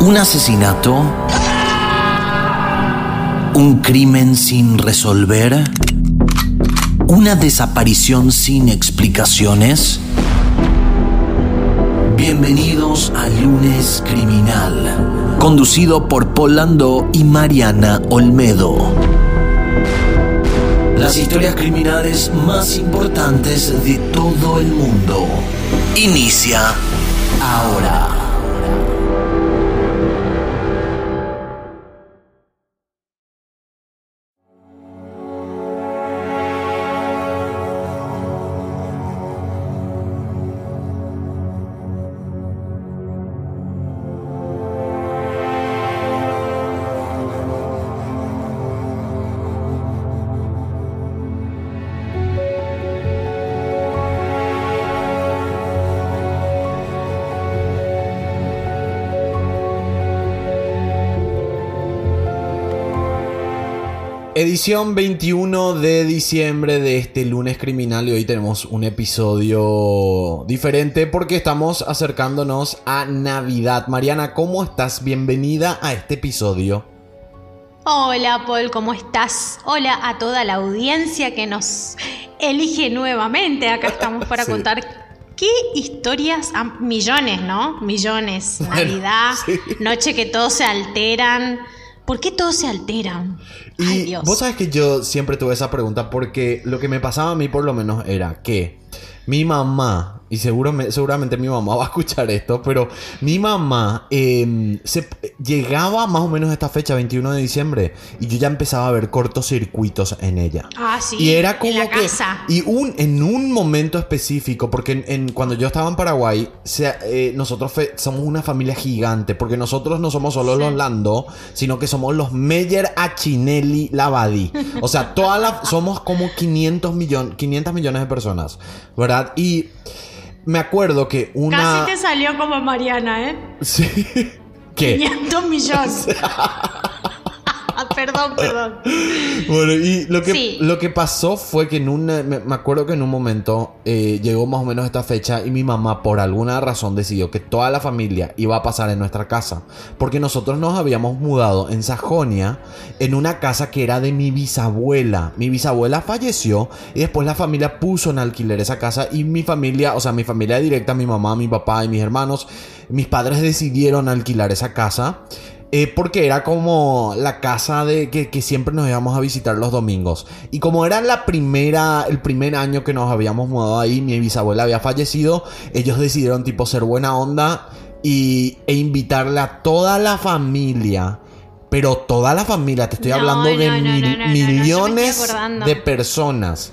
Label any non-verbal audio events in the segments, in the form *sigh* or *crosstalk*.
¿Un asesinato? ¿Un crimen sin resolver? ¿Una desaparición sin explicaciones? Bienvenidos a Lunes Criminal, conducido por Polando y Mariana Olmedo. Las historias criminales más importantes de todo el mundo. Inicia ahora. Edición 21 de diciembre de este lunes criminal y hoy tenemos un episodio diferente porque estamos acercándonos a Navidad. Mariana, ¿cómo estás? Bienvenida a este episodio. Hola Paul, ¿cómo estás? Hola a toda la audiencia que nos elige nuevamente. Acá estamos para *laughs* Sí. contar qué historias, ah, millones, ¿no? Millones. Navidad, *laughs* sí. noche que todos se alteran. ¿Por qué todos se alteran? Ay, Dios. vos sabes que yo siempre tuve esa pregunta porque lo que me pasaba a mí por lo menos era que mi mamá, y seguro me- seguramente mi mamá *laughs* va a escuchar esto, pero mi mamá eh, se, llegaba más o menos a esta fecha, 21 de diciembre, y yo ya empezaba a ver cortocircuitos en ella. Ah, sí. Y era como en la que. casa. Y un, en un momento específico, porque en, en- cuando yo estaba en Paraguay, se- eh, nosotros fe- somos una familia gigante, porque nosotros no somos solo los Lando, sino que somos los Meyer Achinelli Lavadi. O sea, toda la, somos como 500, millon- 500 millones de personas, ¿verdad? Y me acuerdo que una. Casi te salió como Mariana, ¿eh? *laughs* Sí. ¿Qué? 500 millones. *laughs* perdón, perdón. Bueno, y lo que, Sí. lo que pasó fue que en un... Me, me acuerdo que en un momento eh, llegó más o menos esta fecha y mi mamá por alguna razón decidió que toda la familia iba a pasar en nuestra casa. Porque nosotros nos habíamos mudado en Sajonia en una casa que era de mi bisabuela. Mi bisabuela falleció y después la familia puso en alquiler esa casa y mi familia, o sea, mi familia directa, mi mamá, mi papá y mis hermanos, mis padres decidieron alquilar esa casa. Eh, porque era como la casa de que, que siempre nos íbamos a visitar los domingos. Y como era la primera, el primer año que nos habíamos mudado ahí, mi bisabuela había fallecido, ellos decidieron tipo ser buena onda y, e invitarle a toda la familia. Pero toda la familia, te estoy No, hablando de no, mil- millones de personas.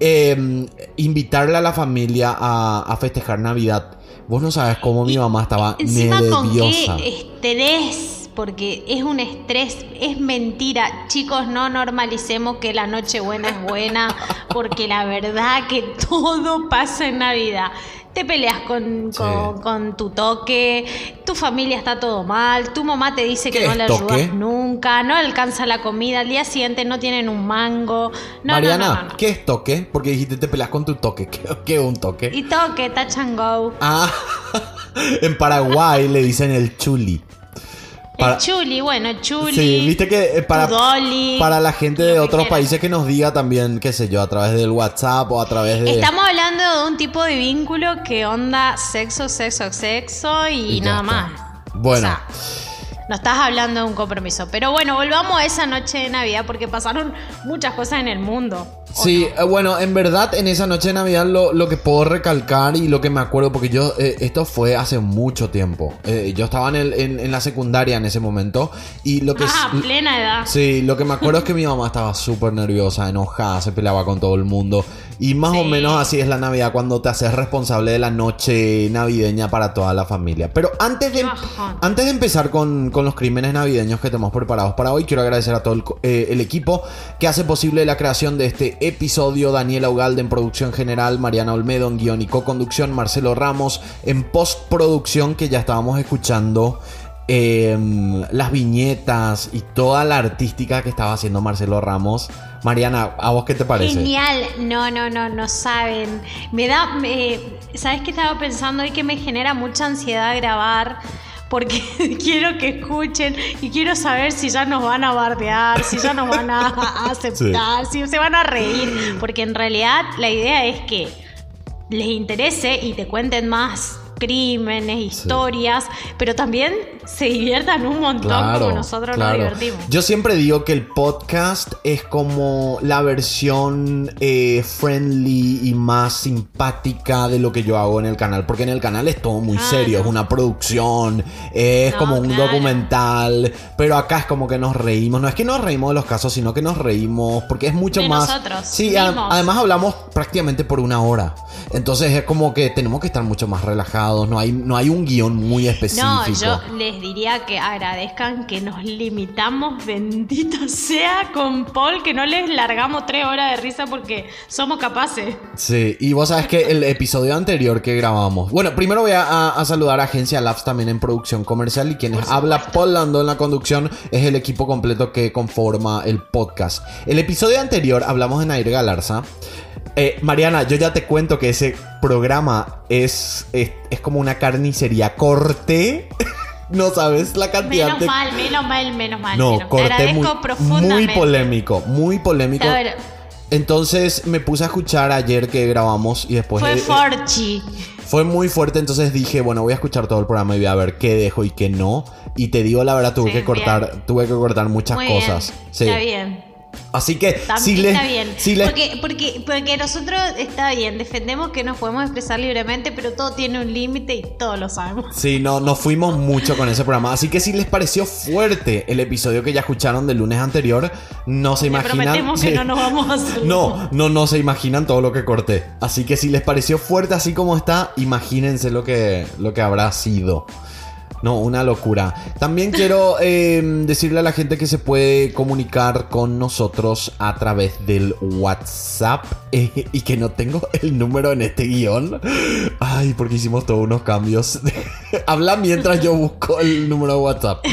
Eh, invitarle a la familia a, a festejar Navidad. Vos no sabes cómo mi mamá estaba con nerviosa. qué estrés, porque es un estrés, es mentira. Chicos, no normalicemos que la noche buena es buena, *laughs* porque la verdad que todo pasa en Navidad. Te peleas con, Sí. con, con tu toque, tu familia está todo mal, tu mamá te dice que ¿Qué no le toque? ayudas nunca, no alcanza la comida, al día siguiente no tienen un mango. No, Mariana, no, no. ¿qué es toque? Porque dijiste te peleas con tu toque. *laughs* ¿Qué, qué es un toque? Y toque, touch and go. Ah, *laughs* en Paraguay le dicen el chuli. Para- el chuli, bueno, chuli. Sí, viste que eh, para, dolly, para la gente de otros quieras. países que nos diga también, qué sé yo, a través del WhatsApp o a través de... Estamos hablando de un tipo de vínculo que onda sexo, sexo, sexo y, Y nada está. más. Bueno. O sea, no estás hablando de un compromiso. Pero bueno, volvamos a esa noche de Navidad porque pasaron muchas cosas en el mundo. ¿o Sí, no? eh, bueno, en verdad en esa noche de Navidad lo, lo que puedo recalcar y lo que me acuerdo, porque yo, eh, esto fue hace mucho tiempo. Eh, yo estaba en, el- en- en la secundaria en ese momento y lo que... Ah, plena edad. Sí, lo que me acuerdo es que mi mamá estaba súper nerviosa, enojada, se peleaba con todo el mundo. Y más o menos así es la Navidad cuando te haces responsable de la noche navideña para toda la familia. Pero antes de, bajón. antes de empezar con, con los crímenes navideños que tenemos preparados para hoy, quiero agradecer a todo el, eh, el equipo que hace posible la creación de este episodio. Daniela Ugalde en producción general, Mariana Olmedo en guion y co-conducción, Marcelo Ramos en postproducción que ya estábamos escuchando eh, las viñetas y toda la artística que estaba haciendo Marcelo Ramos. Mariana, ¿a vos qué te parece? Genial, no, no, no, no saben. Me da, ¿sabes qué estaba pensando hoy que me genera mucha ansiedad grabar? Porque *laughs* quiero que escuchen y quiero saber si ya nos van a bardear, si ya nos van a, *laughs* *laughs* aceptar, si se van a reír, porque en realidad la idea es que les interese y te cuenten más crímenes, historias, pero también se diviertan un montón como nosotros nos divertimos. Yo siempre digo que el podcast es como la versión eh, friendly y más simpática de lo que yo hago en el canal, porque en el canal es todo muy serio, es una producción, es como un documental, pero acá es como que nos reímos, no es que nos reímos de los casos, sino que nos reímos porque es mucho más... Nosotros, sí, además hablamos prácticamente por una hora, entonces es como que tenemos que estar mucho más relajados no hay, no hay un guion muy específico. No, yo les diría que agradezcan que nos limitamos, bendito sea, con Paul, que no les largamos tres horas de risa porque somos capaces. Sí, y vos sabes que el episodio anterior que grabamos, bueno, primero voy a, saludar a Agencia Labs también en producción comercial y quienes habla Paul Lando en la conducción es el equipo completo que conforma el podcast. El episodio anterior hablamos de Nair Galarza. Eh, Mariana, yo ya te cuento que ese programa es, es, como una carnicería. Corté. *laughs* no sabes la cantidad menos mal, menos mal, menos mal. No, corté muy, muy polémico, muy polémico. Entonces me puse a escuchar ayer que grabamos y después... Fue forchi. Fue muy fuerte, entonces dije, bueno, voy a escuchar todo el programa y voy a ver qué dejo y qué no. Y te digo la verdad, tuve que cortar, tuve que cortar muchas cosas. Sí. Está bien. Así que si le, está bien. porque, porque, porque nosotros está bien, defendemos que nos podemos expresar libremente, pero todo tiene un límite y todos lo sabemos. Sí, no, nos fuimos mucho con ese programa. Así que si les pareció fuerte el episodio que ya escucharon del lunes anterior, no se imaginan. Prometemos que no nos vamos a hacer. No, no, no se imaginan todo lo que corté. Así que si les pareció fuerte así como está, imagínense lo que, lo que habrá sido. No, una locura. También quiero *laughs* em, decirle a la gente que se puede comunicar con nosotros a través del WhatsApp eh, y que no tengo *laughs* el número en este guion. Ay, porque hicimos todos unos cambios. *laughs* Habla mientras yo busco el número de WhatsApp.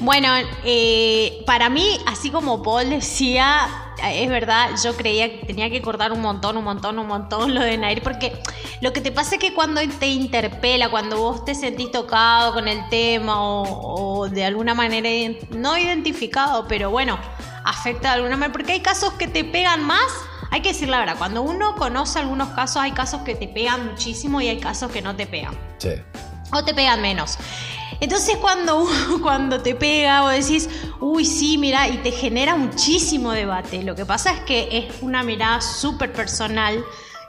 Bueno, eh, para mí, así como Paul decía, es verdad, yo creía que tenía que cortar un montón, un montón, un montón lo de Nair, porque lo que te pasa es que cuando te interpela, cuando vos te sentís tocado con el tema o, de alguna manera no identificado, pero bueno, afecta de alguna manera, porque hay casos que te pegan más. Hay que decir la verdad, cuando uno conoce algunos casos, hay casos que te pegan muchísimo y hay casos que no te pegan. Sí. O te pegan menos. Entonces cuando, *laughs* cuando te pega o decís, uy, sí, mira, y te genera muchísimo debate. Lo que pasa es que es una mirada súper personal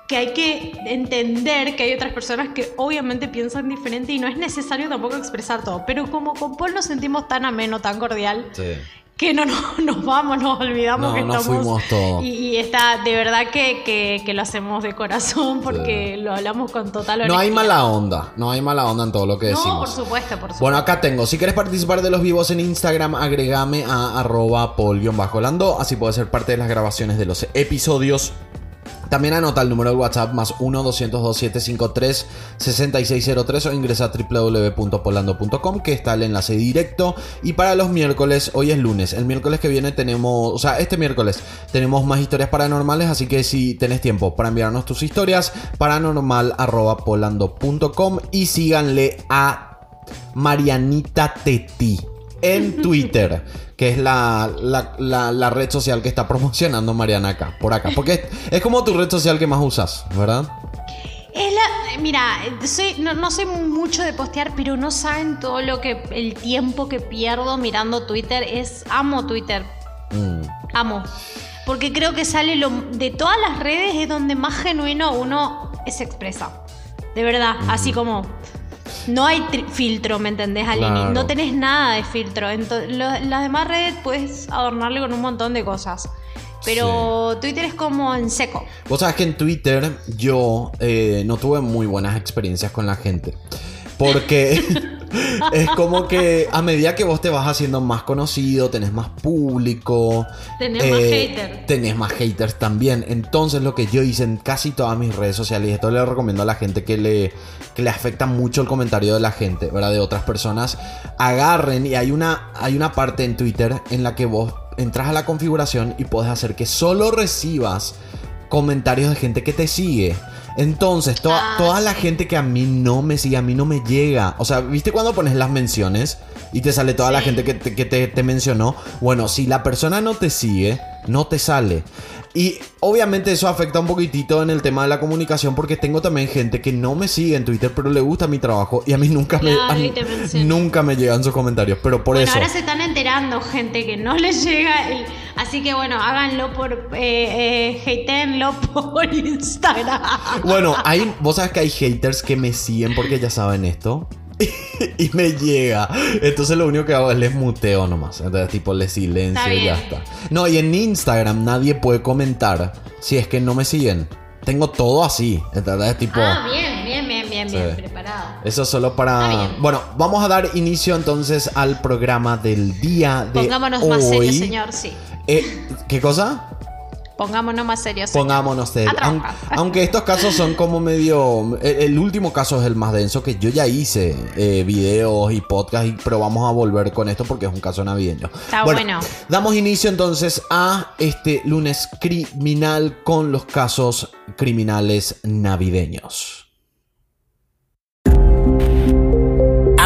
que hay que entender que hay otras personas que obviamente piensan diferente y no es necesario tampoco expresar todo. Pero como con Paul nos sentimos tan ameno, tan cordial, sí que no, *laughs* nos vamos, nos olvidamos que estamos. Fuimos todos. Y, está, de verdad que, lo hacemos de corazón porque lo hablamos con total honestidad. No hay mala onda, no hay mala onda en todo lo que decimos. No, por supuesto, por supuesto. Bueno, acá tengo. Si quieres participar de los vivos en Instagram, agregame a arroba pol-lando. Así puedes ser parte de las grabaciones de los episodios también anota el número de WhatsApp más 1-202-753-6603 o ingresa a www.polando.com que está el enlace directo. Y para los miércoles, hoy es lunes, el miércoles que viene tenemos, o sea, este miércoles tenemos más historias paranormales, así que si tenés tiempo para enviarnos tus historias, paranormal.polando.com y síganle a Marianita Teti en Twitter que es la, la, red social que está promocionando Mariana acá, por acá. Porque es, como tu red social que más usas, ¿verdad? Es la, mira, soy, no, sé mucho de postear, pero no saben todo lo que, el tiempo que pierdo mirando Twitter. Es, amo Twitter. Mm. Amo. Porque creo que sale lo, de todas las redes es donde más genuino uno se expresa. De verdad, así como no hay filtro, ¿me entendés, Alini? No tenés nada de filtro. Entonces, las demás redes puedes adornarle con un montón de cosas. Pero Twitter es como en seco. Vos sabés que en Twitter yo eh, no tuve muy buenas experiencias con la gente. Porque *laughs* es como que a medida que vos te vas haciendo más conocido, tenés más público. Tenés más eh, haters. Tenés más haters también. Entonces lo que yo hice en casi todas mis redes sociales, y esto le recomiendo a la gente que le, que le afecta mucho el comentario de la gente, ¿verdad? De otras personas, agarren y hay una, hay una parte en Twitter en la que vos entras a la configuración y puedes hacer que solo recibas comentarios de gente que te sigue. Entonces, toda, Ah, toda la gente que a mí no me sigue, a mí no me llega. O sea, ¿viste cuando pones las menciones y te sale toda la gente que, te, que te- te mencionó? Bueno, si la persona no te sigue, no te sale. Y obviamente eso afecta un poquitito en el tema de la comunicación porque tengo también gente que no me sigue en Twitter pero le gusta mi trabajo y a mí nunca Claro, me te menciona. nunca me llegan sus comentarios, pero por bueno, eso ahora se están enterando gente que no *laughs* les llega. el- Así que bueno, háganlo por. Eh, eh, *laughs* por Instagram. Bueno, hay, vos sabes que hay haters que me siguen porque ya saben esto. *laughs* y me llega. Entonces lo único que hago es les muteo nomás. Entonces, tipo, les silencio y ya está. No, y en Instagram nadie puede comentar si es que no me siguen. Tengo todo así. ¿Entendés? Tipo. Ah, bien, bien, bien, bien, bien, preparado. Eso solo para. Bueno, vamos a dar inicio entonces al programa del día de Pongámonos hoy. más serios, señor, sí. Eh, ¿Qué cosa? Pongámonos más serios. Pongámonos serios. Aunque estos casos son como medio. El, el último caso es el más denso que yo ya hice eh, videos y podcast, y- pero vamos a volver con esto porque es un caso navideño. Está bueno. Damos inicio entonces a este lunes criminal con los casos criminales navideños.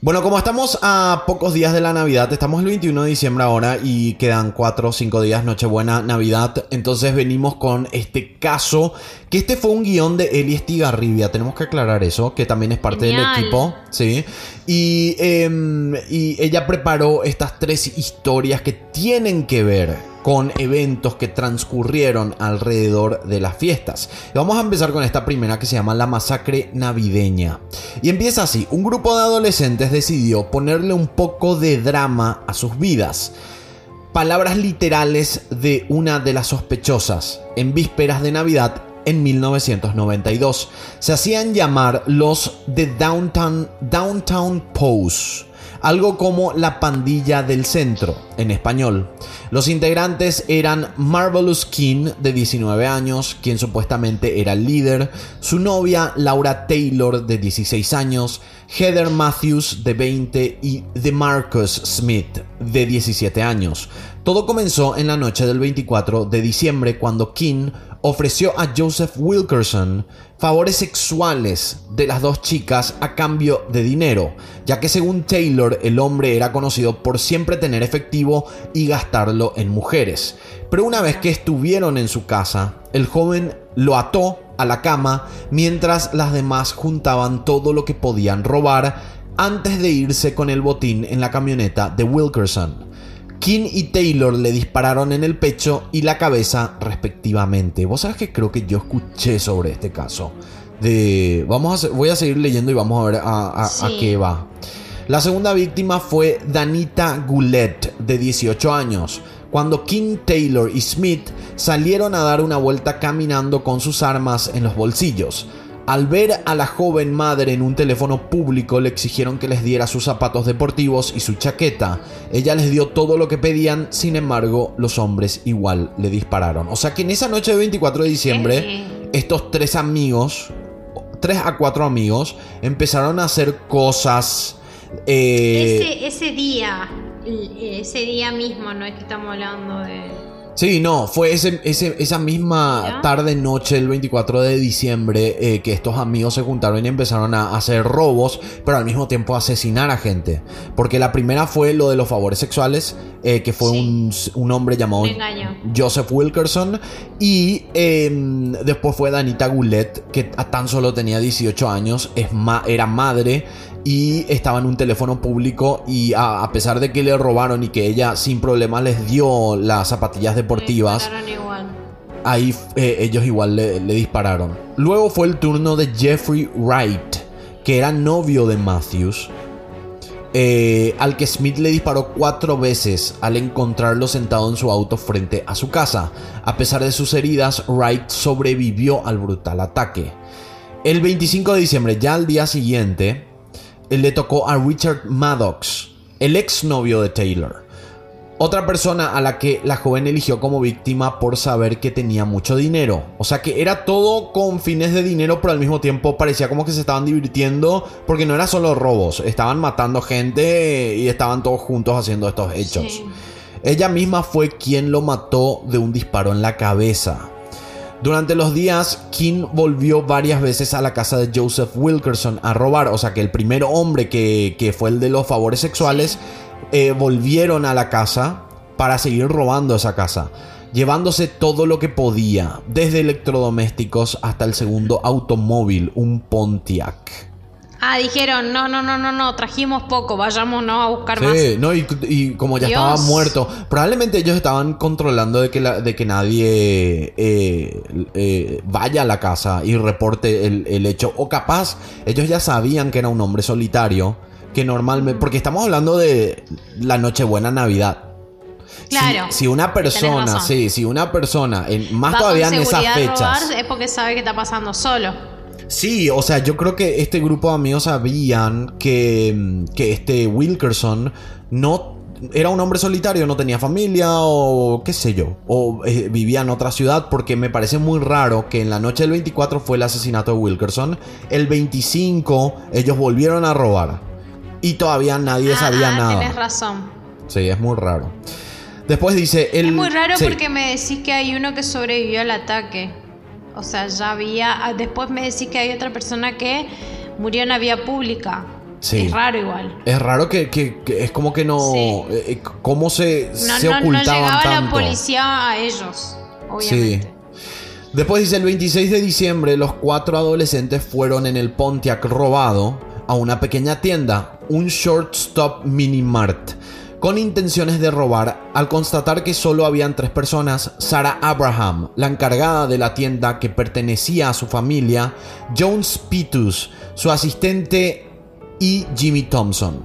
Bueno, como estamos a pocos días de la Navidad, estamos el 21 de diciembre ahora y quedan 4 o 5 días, Nochebuena, Navidad. Entonces venimos con este caso, que este fue un guion de Eli Estigarribia. Tenemos que aclarar eso, que también es parte Genial. del equipo. Sí. Y, em, y ella preparó estas tres historias que tienen que ver con eventos que transcurrieron alrededor de las fiestas. Y vamos a empezar con esta primera que se llama la masacre navideña. Y empieza así, un grupo de adolescentes decidió ponerle un poco de drama a sus vidas. Palabras literales de una de las sospechosas en vísperas de Navidad en 1992. Se hacían llamar los The Downtown, Downtown Pose, algo como la pandilla del centro en español. Los integrantes eran Marvelous King, de 19 años, quien supuestamente era el líder, su novia Laura Taylor, de 16 años, Heather Matthews, de 20, y DeMarcus Smith, de 17 años. Todo comenzó en la noche del 24 de diciembre cuando King ofreció a Joseph Wilkerson favores sexuales de las dos chicas a cambio de dinero, ya que según Taylor el hombre era conocido por siempre tener efectivo y gastarlo en mujeres. Pero una vez que estuvieron en su casa, el joven lo ató a la cama mientras las demás juntaban todo lo que podían robar antes de irse con el botín en la camioneta de Wilkerson. King y Taylor le dispararon en el pecho y la cabeza respectivamente. Vos sabés que creo que yo escuché sobre este caso. De, vamos a, voy a seguir leyendo y vamos a ver a, a- qué va. La segunda víctima fue Danita Goulet, de 18 años. Cuando King, Taylor y Smith salieron a dar una vuelta caminando con sus armas en los bolsillos. Al ver a la joven madre en un teléfono público le exigieron que les diera sus zapatos deportivos y su chaqueta. Ella les dio todo lo que pedían, sin embargo los hombres igual le dispararon. O sea que en esa noche de 24 de diciembre estos tres amigos, tres a cuatro amigos, empezaron a hacer cosas... eh, Ese, ese día, ese día mismo, no es que estamos hablando de. Sí, no, fue ese, ese- esa misma ¿Ya? tarde noche, el 24 de diciembre, eh, que estos amigos se juntaron y empezaron a hacer robos, pero al mismo tiempo a asesinar a gente. Porque la primera fue lo de los favores sexuales, eh, que fue Sí. un, un hombre llamado. Joseph Wilkerson, y eh, después fue Danita Goulet, que tan solo tenía 18 años, es ma- era madre y estaba en un teléfono público y a, a pesar de que le robaron y que ella sin problema les dio las zapatillas deportivas, igual. ahí eh, ellos igual le, le dispararon. Luego fue el turno de Jeffrey Wright, que era novio de Matthews, eh, al que Smith le disparó cuatro veces al encontrarlo sentado en su auto frente a su casa. A pesar de sus heridas, Wright sobrevivió al brutal ataque. El 25 de diciembre, ya al día siguiente, le tocó a Richard Maddox, el exnovio de Taylor. Otra persona a la que la joven eligió como víctima por saber que tenía mucho dinero. O sea que era todo con fines de dinero, pero al mismo tiempo parecía como que se estaban divirtiendo porque no era solo robos, estaban matando gente y estaban todos juntos haciendo estos hechos. Sí. Ella misma fue quien lo mató de un disparo en la cabeza. Durante los días, King volvió varias veces a la casa de Joseph Wilkerson a robar. O sea que el primer hombre que, que fue el de los favores sexuales, eh, volvieron a la casa para seguir robando esa casa. Llevándose todo lo que podía, desde electrodomésticos hasta el segundo automóvil, un Pontiac. Ah, dijeron, no, no, no, no, no, trajimos poco, vayámonos a buscar más. Sí, no, y, y como ya Dios. estaba muerto, probablemente ellos estaban controlando de que, la- de que nadie eh, eh, vaya a la casa y reporte el, el hecho. O capaz, ellos ya sabían que era un hombre solitario, que normalmente, porque estamos hablando de la Nochebuena Navidad. Claro, Si, una persona, sí, si una persona, en, más Va todavía en esas seguridad a fechas. robar, es porque sabe que está pasando solo. Sí, o sea, yo creo que este grupo de amigos sabían que, mm, que este Wilkerson no era un hombre solitario, no tenía familia o qué sé yo, o eh, vivía en otra ciudad, porque me parece muy raro que en la noche del 24 fue el asesinato de Wilkerson, el 25 ellos volvieron a robar y todavía nadie Ah, sabía ah, nada. Tienes razón. Sí, es muy raro. Después dice el Es muy raro sí. porque me decís que hay uno que sobrevivió al ataque. O sea, ya había. ah, Después me decís que hay otra persona que murió en la vía pública. Sí. Es raro igual. Es raro que, que- que es como que no. Sí. eh, eh, ¿Cómo se, No, se no, no ocultaban llegaba la policía a ellos, obviamente. Después dice el 26 de diciembre, los cuatro adolescentes fueron en el Pontiac robado a una pequeña tienda, un shortstop mini mart, con intenciones de robar. Al constatar que solo habían tres personas, Sarah Abraham, la encargada de la tienda que pertenecía a su familia, Jones Pitus, su asistente y Jimmy Thompson,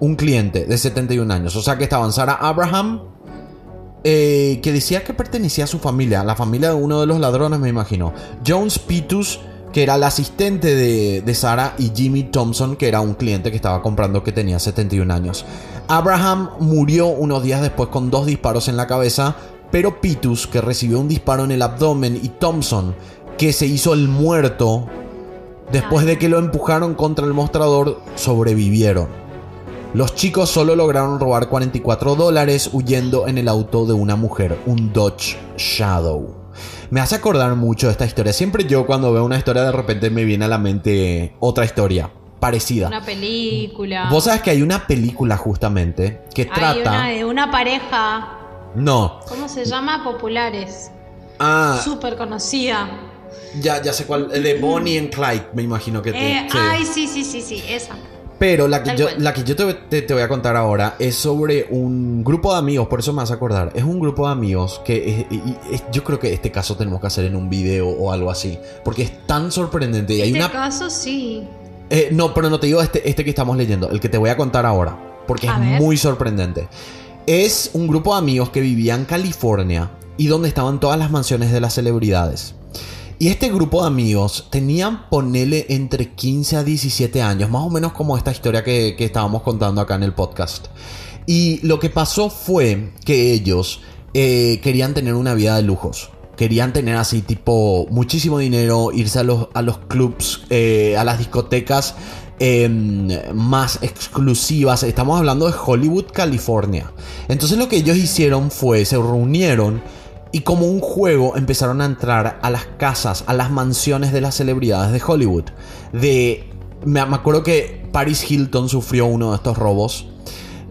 un cliente de 71 años. O sea que estaban Sarah Abraham, eh, que decía que pertenecía a su familia, la familia de uno de los ladrones, me imagino. Jones Pitus, que era el asistente de, de Sarah, y Jimmy Thompson, que era un cliente que estaba comprando que tenía 71 años. Abraham murió unos días después con dos disparos en la cabeza, pero Pitus, que recibió un disparo en el abdomen, y Thompson, que se hizo el muerto después de que lo empujaron contra el mostrador, sobrevivieron. Los chicos solo lograron robar 44 dólares huyendo en el auto de una mujer, un Dodge Shadow. Me hace acordar mucho de esta historia. Siempre yo cuando veo una historia de repente me viene a la mente otra historia parecida. Una película. Vos sabes que hay una película justamente que Hay trata... una de una pareja. No. ¿Cómo se llama? Populares. Ah, Súper conocida. ya, ya sé cuál. El de Bonnie and Clyde, me imagino que te... Eh, sí. Ay, sí, sí, sí, sí, esa. Pero la que Tal yo, cual. la que yo te, te- te voy a contar ahora es sobre un grupo de amigos, por eso me vas a acordar. Es un grupo de amigos que es- es- yo creo que este caso tenemos que hacer en un video o algo así. Porque es tan sorprendente. Y hay este una. caso, sí. Eh, no, pero no te digo este, este que estamos leyendo, el que te voy a contar ahora. Porque A es ver. muy sorprendente. Es un grupo de amigos que vivía en California y donde estaban todas las mansiones de las celebridades. Y este grupo de amigos tenían, ponele, entre 15 a 17 años, más o menos como esta historia que, que estábamos contando acá en el podcast. Y lo que pasó fue que ellos eh, querían tener una vida de lujos. Querían tener así tipo muchísimo dinero, irse a los, a los clubs, eh, a las discotecas eh, más exclusivas. Estamos hablando de Hollywood, California. Entonces lo que ellos hicieron fue, se reunieron y como un juego empezaron a entrar a las casas, a las mansiones de las celebridades de Hollywood. De, me, me acuerdo que Paris Hilton sufrió uno de estos robos.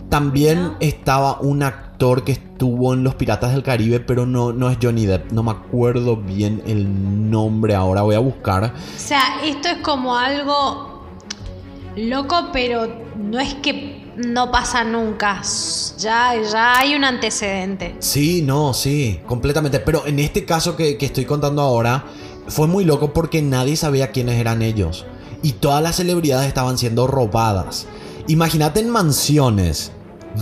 También estaba un actor que estuvo en Los Piratas del Caribe, pero no, no es Johnny Depp. No me acuerdo bien el nombre ahora, voy a buscar. O sea, esto es como algo loco, pero no es que no pasa nunca. Ya, ya hay un antecedente. Sí, no, sí, completamente. Pero en este caso que, que estoy contando ahora, fue muy loco porque nadie sabía quiénes eran ellos. Y todas las celebridades estaban siendo robadas. Imagínate en mansiones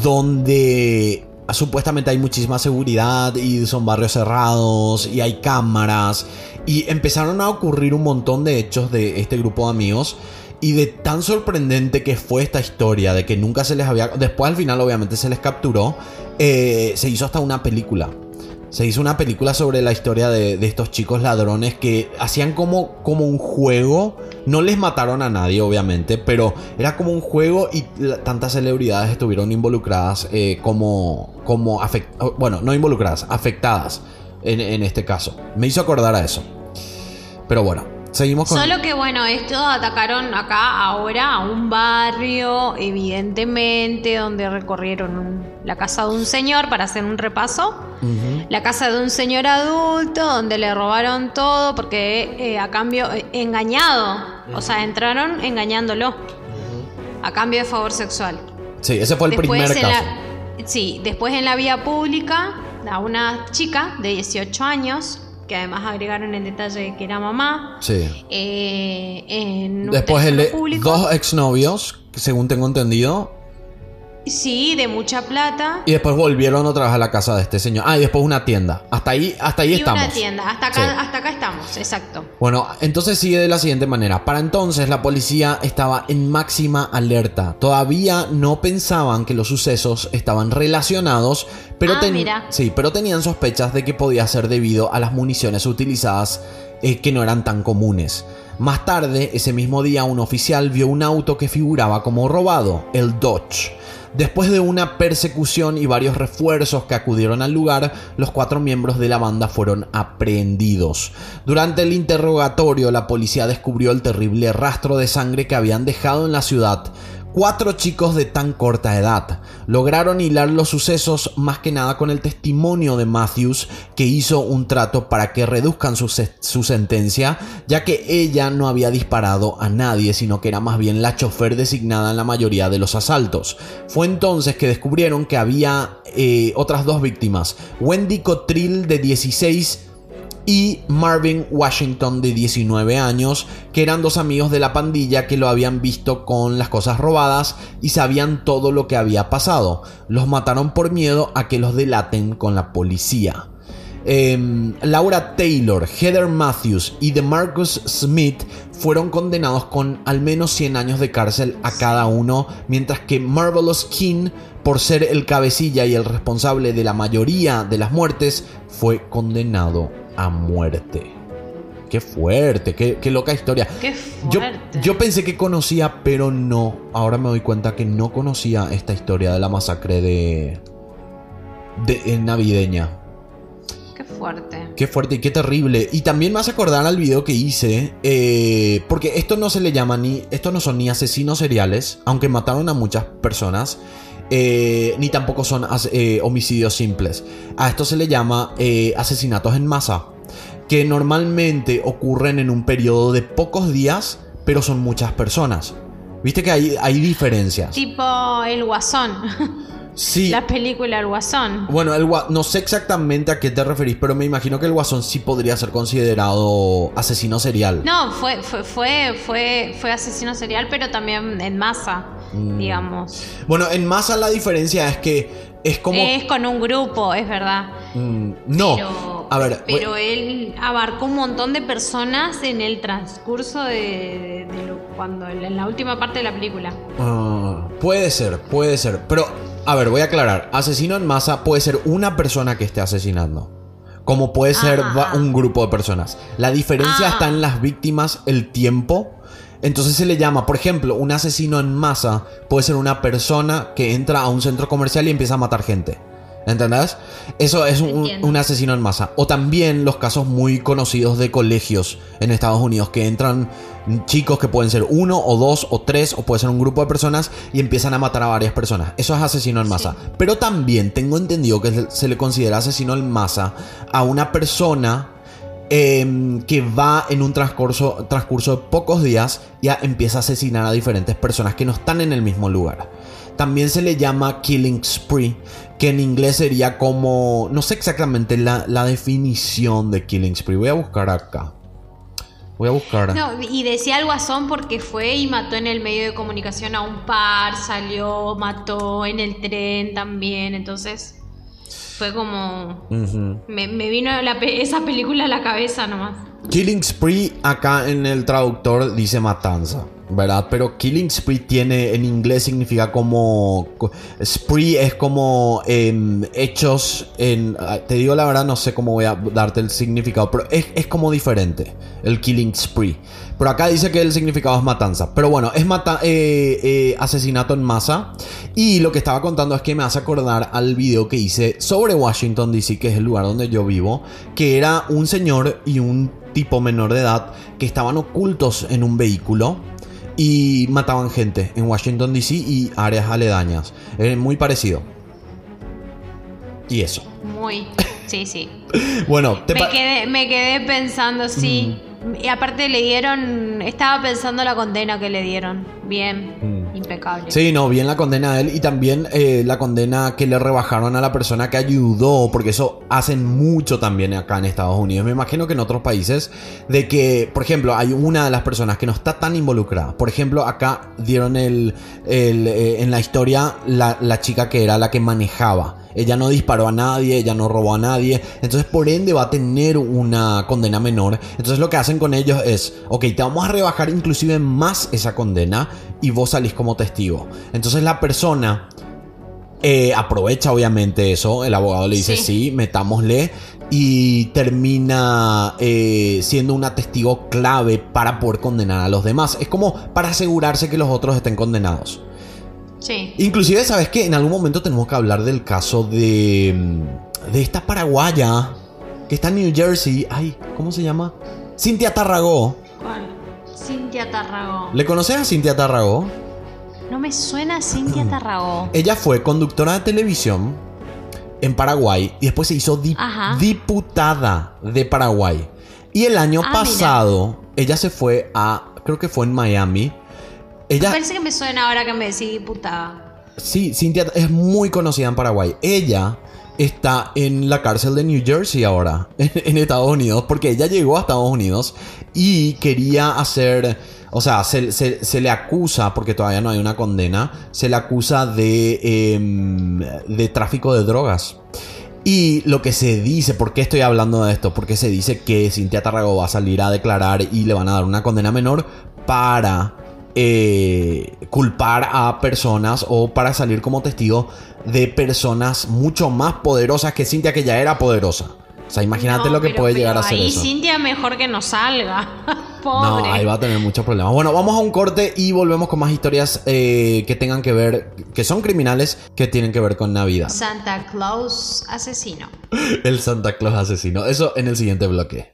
donde supuestamente hay muchísima seguridad y son barrios cerrados y hay cámaras. Y empezaron a ocurrir un montón de hechos de este grupo de amigos. Y de tan sorprendente que fue esta historia, de que nunca se les había... Después al final obviamente se les capturó, eh, se hizo hasta una película. Se hizo una película sobre la historia de, de estos chicos ladrones que hacían como, como un juego. No les mataron a nadie, obviamente, pero era como un juego y tantas celebridades estuvieron involucradas eh, como, como afect- bueno, no involucradas, afectadas en, en este caso. Me hizo acordar a eso. Pero bueno, seguimos con... Solo que bueno, estos atacaron acá ahora a un barrio, evidentemente, donde recorrieron un- la casa de un señor para hacer un repaso. La casa de un señor adulto, donde le robaron todo, porque eh, a cambio, eh, engañado. O sea, entraron engañándolo. A cambio de favor sexual. Sí, ese fue el Después primer en caso. la- sí, después en la vía pública, a una chica de 18 años, que además agregaron el detalle de que era mamá. Sí. eh, en un Después el, público. dos exnovios, según tengo entendido, Sí, de mucha plata. y después volvieron otra vez a la casa de este señor. Ah, y después una tienda. Hasta ahí, hasta ahí Y estamos. una tienda. Hasta acá, Sí. hasta acá estamos, exacto. Bueno, entonces sigue de la siguiente manera. Para entonces la policía estaba en máxima alerta. Todavía no pensaban que los sucesos estaban relacionados, pero, Ah, ten- mira. sí, pero tenían sospechas de que podía ser debido a las municiones utilizadas eh, que no eran tan comunes. Más tarde, ese mismo día, un oficial vio un auto que figuraba como robado, el Dodge. Después de una persecución y varios refuerzos que acudieron al lugar, los cuatro miembros de la banda fueron aprehendidos. Durante el interrogatorio, la policía descubrió el terrible rastro de sangre que habían dejado en la ciudad. Cuatro chicos de tan corta edad lograron hilar los sucesos más que nada con el testimonio de Matthews, que hizo un trato para que reduzcan su, se- su sentencia, ya que ella no había disparado a nadie, sino que era más bien la chofer designada en la mayoría de los asaltos. Fue entonces que descubrieron que había eh, otras dos víctimas, Wendy Cottrill de 16 y Marvin Washington de 19 años, que eran dos amigos de la pandilla que lo habían visto con las cosas robadas y sabían todo lo que había pasado. Los mataron por miedo a que los delaten con la policía. Em, Laura Taylor, Heather Matthews y DeMarcus Smith fueron condenados con al menos 100 años de cárcel a cada uno, mientras que Marvelous King, por ser el cabecilla y el responsable de la mayoría de las muertes, fue condenado a muerte. Qué fuerte, qué, qué loca historia. Qué Yo, fuerte. yo pensé que conocía, pero no. Ahora me doy cuenta que no conocía esta historia de la masacre de, de navideña. Qué fuerte. Qué fuerte y qué terrible. Y también me hace acordar al video que hice. eh, porque esto no se le llama ni. Estos no son ni asesinos seriales. Aunque mataron a muchas personas. Eh, ni tampoco son eh, homicidios simples. A esto se le llama eh, asesinatos en masa. Que normalmente ocurren en un periodo de pocos días. Pero son muchas personas. Viste que hay, hay diferencias. Tipo el Guasón. *laughs* Sí. La película El Guasón. Bueno, el no sé exactamente a qué te referís, pero me imagino que el guasón sí podría ser considerado asesino serial. No, fue, fue, fue, fue, fue asesino serial, pero también en masa, Mm. digamos. Bueno, en masa la diferencia es que es como... Es con un grupo, es verdad. Mm, no, Pero, a ver, pero él abarcó un montón de personas en el transcurso de, de lo- cuando en la última parte de la película. ah, puede ser, puede ser, pero a ver, voy a aclarar. Asesino en masa puede ser una persona que esté asesinando. Como puede ser Ah. un grupo de personas. La diferencia Ah. está en las víctimas, el tiempo. Entonces se le llama, por ejemplo, un asesino en masa puede ser una persona que entra a un centro comercial y empieza a matar gente. ¿Entendés? Eso es un asesino en masa. O también los casos muy conocidos de colegios en Estados Unidos, que entran chicos que pueden ser uno o dos o tres, o puede ser un grupo de personas y empiezan a matar a varias personas. Eso es asesino en masa. Pero también tengo entendido que se- le considera asesino en masa a una persona em, que va en un transcurso, transcurso de pocos días y a- empieza a asesinar a diferentes personas que no están en el mismo lugar. También se le llama killing spree, que en inglés sería como, no sé exactamente la, la definición de killing spree. Voy a buscar acá. Voy a buscar. No, y decía el Guasón porque fue y mató en el medio de comunicación a un par, salió, mató en el tren también, entonces fue como... Me, me vino la pe- esa película a la cabeza nomás. Killing spree acá en el traductor dice matanza. ¿Verdad? Pero Killing Spree tiene, en inglés significa como... co- Spree es como em, hechos en... ah, Te digo la verdad, no sé cómo voy a darte el significado, pero es, es como diferente el Killing Spree. Pero acá dice que el significado es matanza. Pero bueno, es mata eh, eh, asesinato en masa. Y lo que estaba contando es que me hace acordar al video que hice sobre Washington DC, que es el lugar donde yo vivo, que era un señor y un tipo menor de edad que estaban ocultos en un vehículo y mataban gente en Washington DC y áreas aledañas. Es muy parecido. Y eso. Muy. Sí, sí. *laughs* Bueno, te Me quedé, me quedé pensando, sí. Y aparte le dieron. Estaba pensando la condena que le dieron. Bien. Impecable. Sí, no, bien la condena a él y también eh, la condena que le rebajaron a la persona que ayudó, porque eso hacen mucho también acá en Estados Unidos. Me imagino que en otros países, de que, por ejemplo, hay una de las personas que no está tan involucrada. Por ejemplo, acá dieron el, el, eh, en la historia la, la chica que era la que manejaba. Ella no disparó a nadie, ella no robó a nadie. Entonces, por ende, va a tener una condena menor. Entonces, lo que hacen con ellos es, ok, te vamos a rebajar inclusive más esa condena y vos salís como testigo. Entonces, la persona eh, aprovecha obviamente eso. El abogado le dice, sí, Sí. metámosle. Y termina eh, siendo una testigo clave para poder condenar a los demás. Es como para asegurarse que los otros estén condenados. Sí. Inclusive, ¿sabes qué? En algún momento tenemos que hablar del caso de... mm, De esta paraguaya que está en New Jersey. Ay, ¿cómo se llama? Cintia Tarragó. ¿Cuál? Cintia Tarragó. ¿Le conoces a Cintia Tarragó? No me suena Cintia Tarragó. Ella fue conductora de televisión en Paraguay y después se hizo Ajá. diputada de Paraguay. Y el año Ah, mira. pasado, ella se fue a... Creo que fue en Miami. Ella... Parece que me suena ahora que me decís diputada. Sí, Cintia es muy conocida en Paraguay. Ella está en la cárcel de New Jersey ahora, *laughs* en, Estados Unidos, porque ella llegó a Estados Unidos y quería hacer, o sea, se, se- se le acusa, porque todavía no hay una condena, se le acusa de, em, de tráfico de drogas. Y lo que se dice, ¿por qué estoy hablando de esto? Porque se dice que Cintia Tarrago va a salir a declarar y le van a dar una condena menor para eh, culpar a personas o para salir como testigo de personas mucho más poderosas que Cintia, que ya era poderosa. O sea, imagínate No, lo que pero- puede pero llegar a ser ahí eso. Cintia mejor que no salga. *laughs* No, ahí va a tener muchos problemas. Bueno, vamos a un corte y volvemos con más historias eh, que tengan que ver, que son criminales, que tienen que ver con Navidad. Santa Claus asesino. *laughs* El Santa Claus asesino. Eso en el siguiente bloque.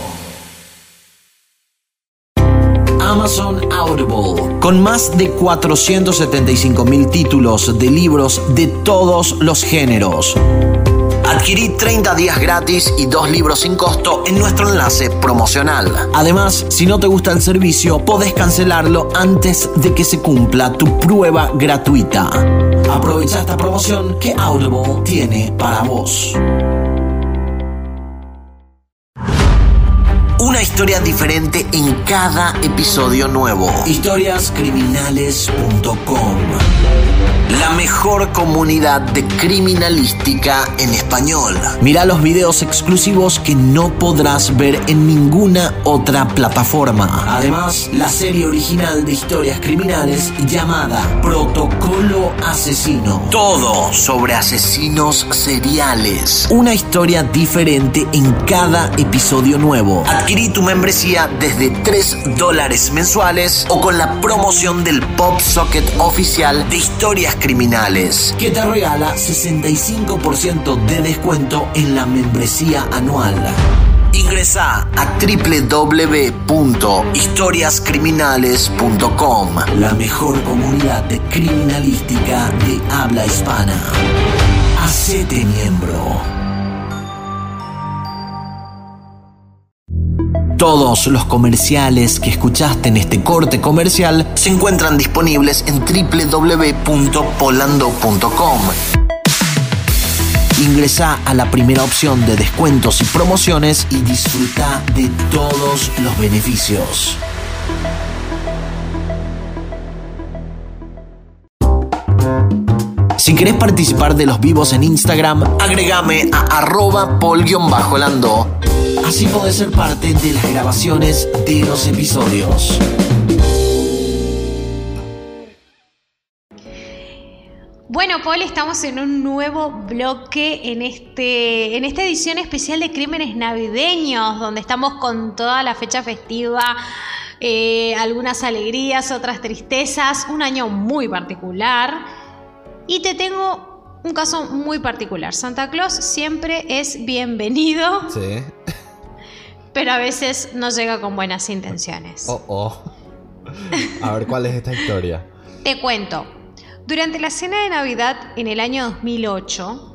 Amazon Audible, con más de 475 mil títulos de libros de todos los géneros. Adquirí 30 días gratis y dos libros sin costo en nuestro enlace promocional. Además, si no te gusta el servicio, podés cancelarlo antes de que se cumpla tu prueba gratuita. Aprovecha esta promoción que Audible tiene para vos. Historia diferente en cada episodio nuevo. Historiascriminales.com La mejor comunidad de criminalística en español. Mira los videos exclusivos que no podrás ver en ninguna otra plataforma. Además, la serie original de historias criminales llamada Protocolo Asesino. Todo sobre asesinos seriales. Una historia diferente en cada episodio nuevo. Adquirí tu membresía desde 3 dólares mensuales o con la promoción del Pop Socket oficial de historias criminales, que te regala 65% de descuento en la membresía anual. Ingresa a www.historiascriminales.com, la mejor comunidad criminalística de habla hispana. Hacete miembro. Todos los comerciales que escuchaste en este corte comercial se encuentran disponibles en www.polando.com. Ingresa a la primera opción de descuentos y promociones y disfruta de todos los beneficios. Si querés participar de los vivos en Instagram, agregame a arroba pol-lando. Así podés ser parte de las grabaciones de los episodios. Bueno, Paul, estamos en un nuevo bloque en, este, en esta edición especial de Crímenes Navideños, donde estamos con toda la fecha festiva, eh, algunas alegrías, otras tristezas, un año muy particular. Y te tengo un caso muy particular. Santa Claus siempre es bienvenido. Sí. *laughs* Pero a veces no llega con buenas intenciones. Oh, oh. A ver, ¿cuál es esta historia? Te cuento. Durante la cena de Navidad en el año 2008,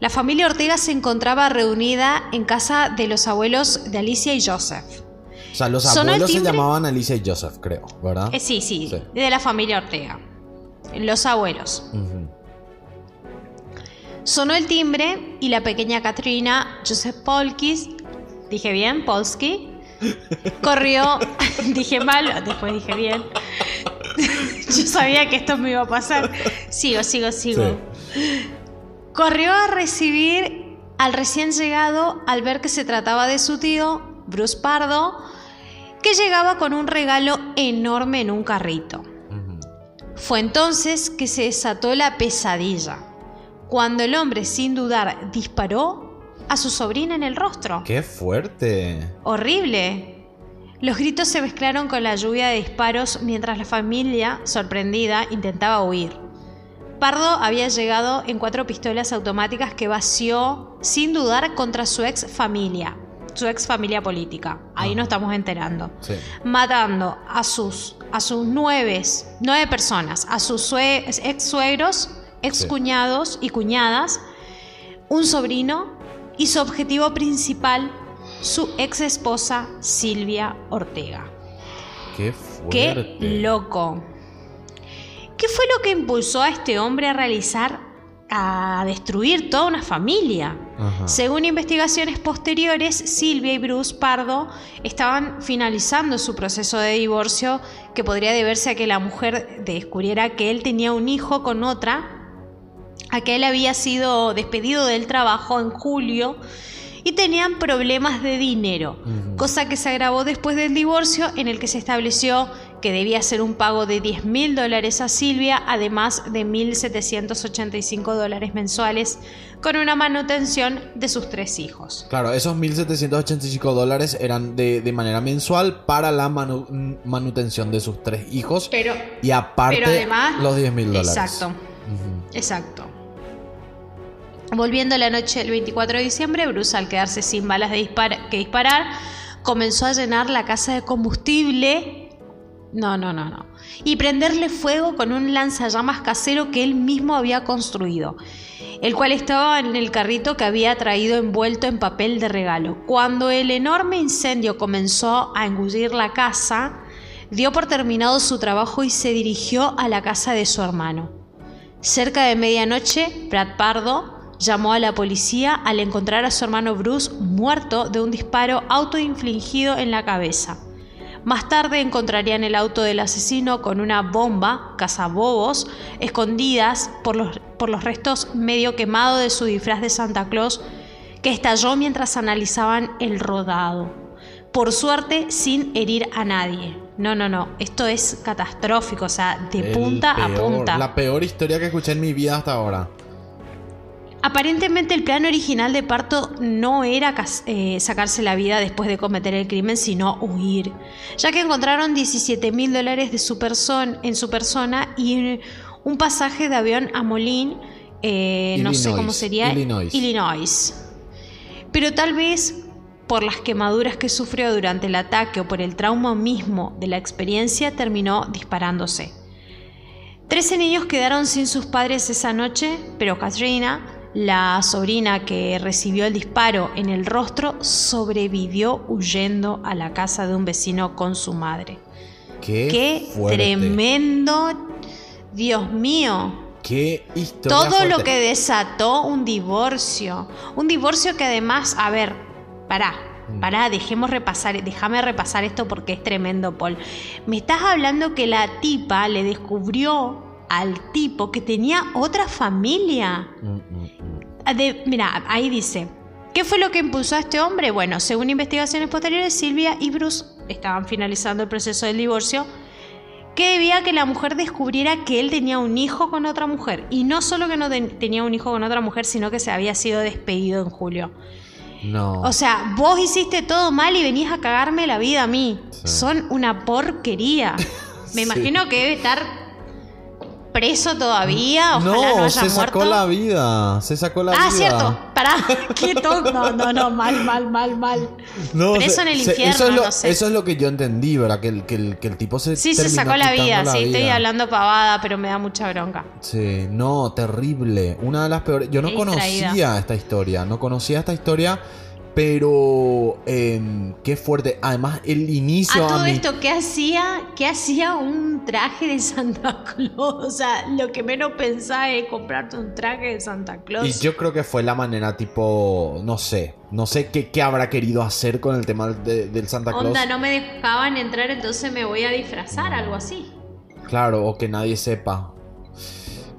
la familia Ortega se encontraba reunida en casa de los abuelos de Alicia y Joseph. O sea, los abuelos se llamaban Alicia y Joseph, creo, ¿verdad? Eh, sí, sí, sí, de la familia Ortega. Los abuelos. Sonó el timbre y la pequeña Katrina, Joseph Polkis, dije bien, Polsky, corrió, *laughs* dije mal, después dije bien. *laughs* Yo sabía que esto me iba a pasar. Sigo, sigo, sigo. Corrió a recibir al recién llegado al ver que se trataba de su tío, Bruce Pardo, que llegaba con un regalo enorme en un carrito. Fue entonces que se desató la pesadilla, cuando el hombre sin dudar disparó a su sobrina en el rostro. ¡Qué fuerte! Horrible. Los gritos se mezclaron con la lluvia de disparos mientras la familia, sorprendida, intentaba huir. Pardo había llegado en cuatro pistolas automáticas que vació sin dudar contra su ex familia, su ex familia política. Ahí nos estamos enterando. Matando a sus, a sus nueve, nueve personas, a sus ex suegros, ex cuñados y cuñadas, un sobrino y su objetivo principal, su ex esposa Silvia Ortega. Qué Qué loco. ¿Qué fue lo que impulsó a este hombre a realizar a destruir toda una familia. Según investigaciones posteriores, Silvia y Bruce Pardo estaban finalizando su proceso de divorcio que podría deberse a que la mujer descubriera que él tenía un hijo con otra, a que él había sido despedido del trabajo en julio y tenían problemas de dinero, cosa que se agravó después del divorcio en el que se estableció que debía hacer un pago de 10 mil dólares a Silvia, además de 1.785 dólares mensuales, con una manutención de sus tres hijos. Claro, esos 1.785 dólares eran de, manera mensual para la manutención de sus tres hijos. Pero, y aparte, además, los 10 mil dólares. Exacto. Exacto. Volviendo la noche del 24 de diciembre, Bruce, al quedarse sin balas de que disparar, comenzó a llenar la casa de combustible. No, no, no, no. Y prenderle fuego con un lanzallamas casero que él mismo había construido, el cual estaba en el carrito que había traído envuelto en papel de regalo. Cuando el enorme incendio comenzó a engullir la casa, dio por terminado su trabajo y se dirigió a la casa de su hermano. Cerca de medianoche, Brad Pardo, llamó a la policía al encontrar a su hermano Bruce muerto de un disparo autoinfligido en la cabeza. Más tarde encontrarían el auto del asesino con una bomba, cazabobos, escondidas por los, por los restos medio quemados de su disfraz de Santa Claus, que estalló mientras analizaban el rodado. Por suerte, sin herir a nadie. No, no, no. Esto es catastrófico, o sea, de punta a punta. La peor historia que escuché en mi vida hasta ahora. Aparentemente el plan original de Parto no era eh, sacarse la vida después de cometer el crimen, sino huir, ya que encontraron 17 mil dólares de su en su persona y un pasaje de avión a Molín, eh, no sé cómo sería, Illinois. Illinois. Pero tal vez por las quemaduras que sufrió durante el ataque o por el trauma mismo de la experiencia, terminó disparándose. Trece niños quedaron sin sus padres esa noche, pero Katrina la sobrina que recibió el disparo en el rostro sobrevivió huyendo a la casa de un vecino con su madre. Qué, Qué tremendo, Dios mío. Qué historia Todo lo que desató un divorcio. Un divorcio que además, a ver, pará, Mm. pará, dejemos repasar, déjame repasar esto porque es tremendo, Paul. Me estás hablando que la tipa le descubrió al tipo que tenía otra familia. Mm, mm, mm. De- mira, ahí dice. ¿Qué fue lo que impulsó a este hombre? Bueno, según investigaciones posteriores, Silvia y Bruce estaban finalizando el proceso del divorcio, que debía que la mujer descubriera que él tenía un hijo con otra mujer. Y no solo que no ten- tenía un hijo con otra mujer, sino que se había sido despedido en julio. No. O sea, vos hiciste todo mal y venís a cagarme la vida a mí. Sí. Son una porquería. *laughs* Me Sí. imagino que debe estar preso todavía. Ojalá no, no, haya se sacó la vida. Se sacó la Ah, vida. cierto. Pará. *laughs* Qué tonto. No, no, no. Mal, mal, mal, mal. No, Preso se- en el se- infierno, eso es, lo, no sé. eso es lo que yo entendí, ¿verdad? Que el, que el, que el tipo se. Sí, se sacó la vida. la sí, estoy vida. hablando pavada, pero me da mucha bronca. Sí, no, terrible. Una de las peores. Yo no conocía esta historia. No conocía esta historia. Pero em, qué fuerte. Además, el inicio A todo mí- esto, ¿qué hacía? ¿Qué hacía un traje de Santa Claus? O sea, lo que menos pensaba es comprarte un traje de Santa Claus. Y yo creo que fue la manera tipo, no sé, no sé qué, qué habrá querido hacer con el tema de- del Santa Claus. Onda, no me dejaban entrar, entonces me voy a disfrazar, algo así. Claro, o que nadie sepa.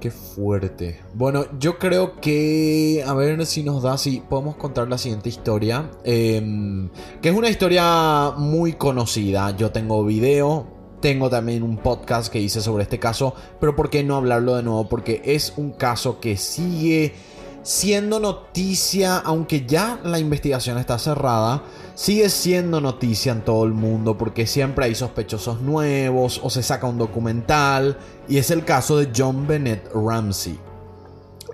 Qué fuerte. Bueno, yo creo que. A ver si nos da. Si podemos contar la siguiente historia. em, que es una historia muy conocida. Yo tengo video. Tengo también un podcast que hice sobre este caso. Pero ¿por qué no hablarlo de nuevo? Porque es un caso que sigue siendo noticia. Aunque ya la investigación está cerrada. Sigue siendo noticia en todo el mundo porque siempre hay sospechosos nuevos o se saca un documental y es el caso de John Bennett Ramsey.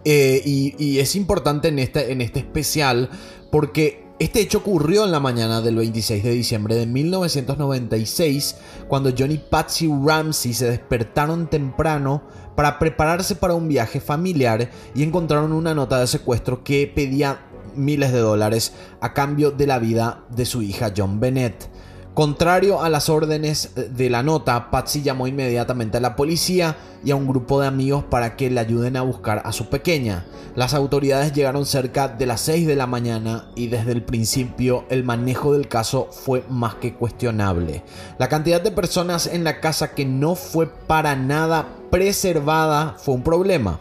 Eh, y, es importante en este, en este especial porque este hecho ocurrió en la mañana del 26 de diciembre de 1996 cuando John y Patsy Ramsey se despertaron temprano para prepararse para un viaje familiar y encontraron una nota de secuestro que pedía miles de dólares a cambio de la vida de su hija John Bennett. Contrario a las órdenes de la nota, Patsy llamó inmediatamente a la policía y a un grupo de amigos para que le ayuden a buscar a su pequeña. Las autoridades llegaron cerca de las 6 de la mañana y desde el principio el manejo del caso fue más que cuestionable. La cantidad de personas en la casa que no fue para nada preservada fue un problema.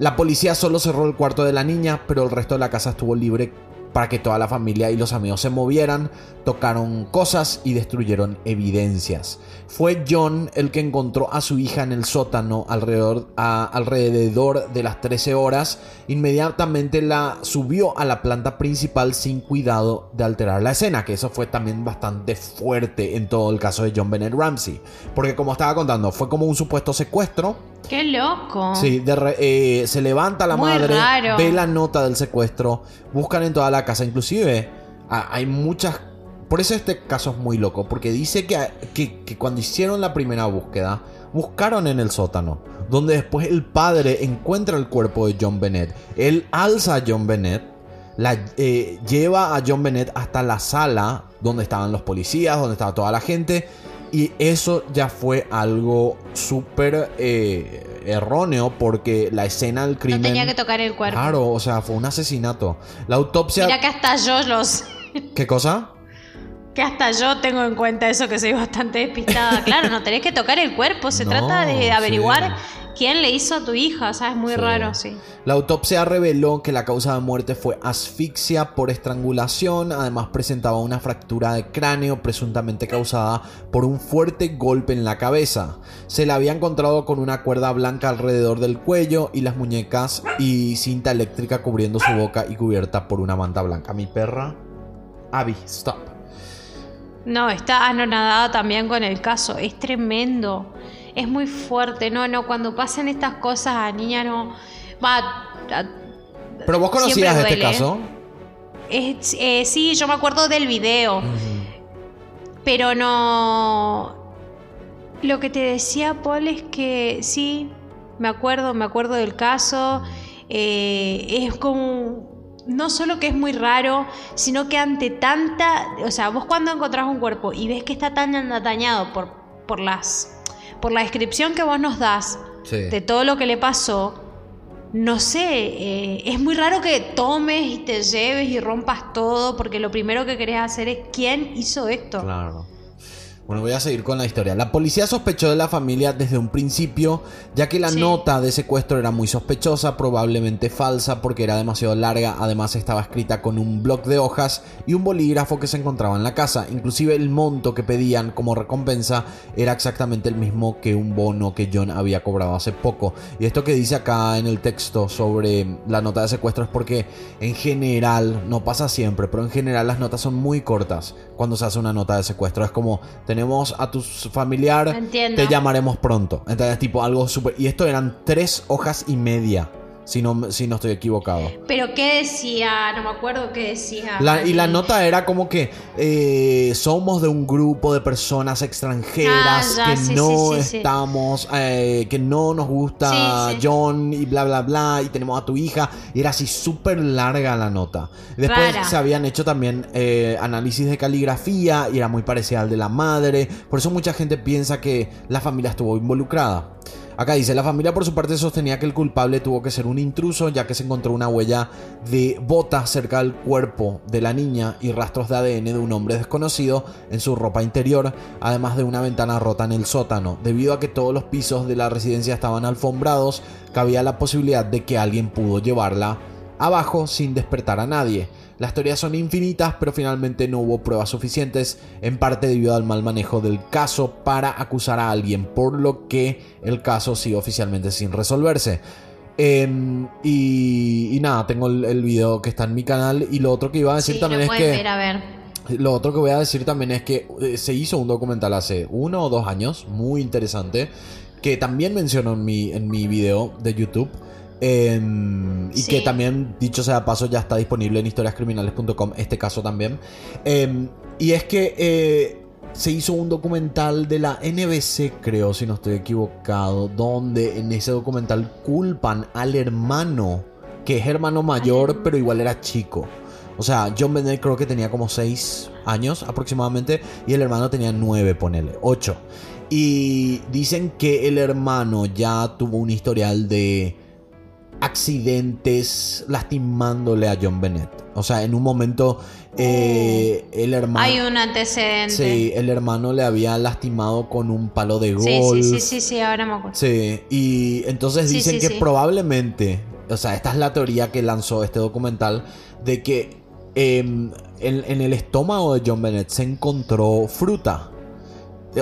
La policía solo cerró el cuarto de la niña, pero el resto de la casa estuvo libre para que toda la familia y los amigos se movieran, tocaron cosas y destruyeron evidencias. Fue John el que encontró a su hija en el sótano alrededor, a- alrededor de las 13 horas. Inmediatamente la subió a la planta principal sin cuidado de alterar la escena, que eso fue también bastante fuerte en todo el caso de John Bennett Ramsey. Porque como estaba contando, fue como un supuesto secuestro. ¡Qué loco! Sí, de re- eh, se levanta la Muy madre, raro. ve la nota del secuestro, buscan en toda la casa, inclusive a- hay muchas... Por eso este caso es muy loco, porque dice que, que, que cuando hicieron la primera búsqueda, buscaron en el sótano, donde después el padre encuentra el cuerpo de John Bennett. Él alza a John Bennett, la, eh, lleva a John Bennett hasta la sala donde estaban los policías, donde estaba toda la gente. Y eso ya fue algo súper eh, erróneo porque la escena del crimen... No tenía que tocar el cuerpo. Claro, o sea, fue un asesinato. La autopsia... Mira que hasta yo los... ¿Qué cosa? Que hasta yo tengo en cuenta eso que soy bastante despistada. *laughs* Claro, no tenés que tocar el cuerpo. Se No, trata de averiguar sí. quién le hizo a tu hija. O sea, es muy Sí. raro, sí. La autopsia reveló que la causa de muerte fue asfixia por estrangulación, además presentaba una fractura de cráneo presuntamente causada por un fuerte golpe en la cabeza. Se la había encontrado con una cuerda blanca alrededor del cuello y las muñecas y cinta eléctrica cubriendo su boca y cubierta por una manta blanca. Mi perra... Abby, stop. No, está anonadada también con el caso. Es tremendo. Es muy fuerte. No, no, cuando pasan estas cosas a niña no. Va. a- Pero vos conocías este ¿eh? caso. es- eh, sí, yo me acuerdo del video. Pero no. Lo que te decía, Paul, es que sí, me acuerdo, me acuerdo del caso. eh, es como no solo que es muy raro, sino que ante tanta, o sea, vos cuando encontrás un cuerpo y ves que está tan dañado por, por las por la descripción que vos nos das de todo lo que le pasó, no sé, eh, es muy raro que tomes y te lleves y rompas todo porque lo primero que querés hacer es quién hizo esto. Claro. Bueno, voy a seguir con la historia. La policía sospechó de la familia desde un principio, ya que la nota de secuestro era muy sospechosa, probablemente falsa porque era demasiado larga, además estaba escrita con un bloc de hojas y un bolígrafo que se encontraba en la casa. Inclusive el monto que pedían como recompensa era exactamente el mismo que un bono que John había cobrado hace poco. Y esto que dice acá en el texto sobre la nota de secuestro es porque en general, no pasa siempre, pero en general las notas son muy cortas cuando se hace una nota de secuestro. Es como tenemos a tu familiar, te llamaremos pronto. Entonces, tipo algo súper... Y esto eran tres hojas y media si no, si no estoy equivocado. Pero ¿qué decía? No me acuerdo qué decía. y la nota era como que eh, somos de un grupo de personas extranjeras ah, que no estamos, eh, que no nos gusta John y bla, bla, bla, y tenemos a tu hija. Y era así súper larga la nota. Después se habían hecho también eh, análisis de caligrafía y era muy parecida al de la madre. Por eso mucha gente piensa que la familia estuvo involucrada. Acá dice, la familia por su parte sostenía que el culpable tuvo que ser un intruso ya que se encontró una huella de bota cerca del cuerpo de la niña y rastros de ADN de un hombre desconocido en su ropa interior, además de una ventana rota en el sótano. Debido a que todos los pisos de la residencia estaban alfombrados, cabía la posibilidad de que alguien pudo llevarla abajo sin despertar a nadie. Las teorías son infinitas, pero finalmente no hubo pruebas suficientes, en parte debido al mal manejo del caso para acusar a alguien, por lo que el caso sigue oficialmente sin resolverse. Em, y, nada, tengo el, video que está en mi canal. Y lo otro que iba a decir también es que. a ver. Lo otro que voy a decir también es que eh, se hizo un documental hace uno o dos años, muy interesante, que también menciono en mi, en mi video de YouTube Em, y que también, dicho sea paso, ya está disponible en historiascriminales.com, este caso también. Em, y es que eh, se hizo un documental de la NBC, creo, si no estoy equivocado, donde en ese documental culpan al hermano, que es hermano mayor, pero igual era chico. O sea, John Bennett creo que tenía como 6 años aproximadamente y el hermano tenía 9, ponele, 8. Y dicen que el hermano ya tuvo un historial de accidentes lastimándole a John Bennett. O sea, en un momento eh, el hermano... Hay un antecedente. Sí, el hermano le había lastimado con un palo de golf. Sí, sí, sí, sí, ahora me acuerdo. Sí, y entonces dicen que probablemente, o sea, esta es la teoría que lanzó este documental, de que em, en el estómago de John Bennett se encontró fruta.